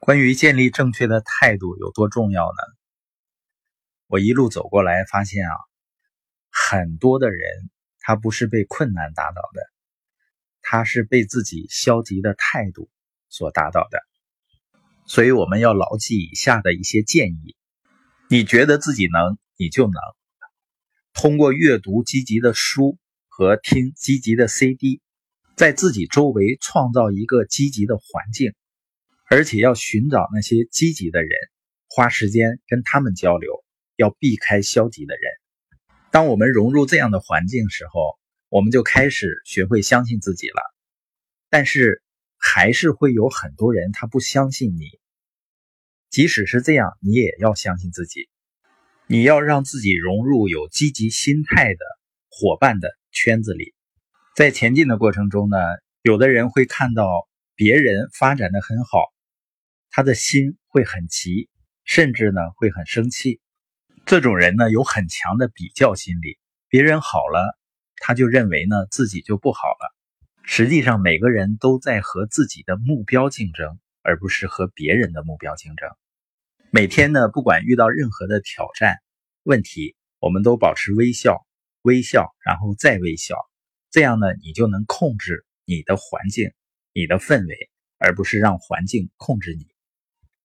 关于建立正确的态度有多重要呢？我一路走过来，发现啊，很多的人他不是被困难打倒的，他是被自己消极的态度所打倒的。所以我们要牢记以下的一些建议：你觉得自己能，你就能。通过阅读积极的书和听积极的 CD，在自己周围创造一个积极的环境。而且要寻找那些积极的人，花时间跟他们交流，要避开消极的人。当我们融入这样的环境时候，我们就开始学会相信自己了。但是还是会有很多人他不相信你。即使是这样，你也要相信自己。你要让自己融入有积极心态的伙伴的圈子里。在前进的过程中呢，有的人会看到别人发展的很好。他的心会很急，甚至呢会很生气。这种人呢有很强的比较心理，别人好了，他就认为呢自己就不好了。实际上，每个人都在和自己的目标竞争，而不是和别人的目标竞争。每天呢，不管遇到任何的挑战、问题，我们都保持微笑，微笑，然后再微笑。这样呢，你就能控制你的环境、你的氛围，而不是让环境控制你。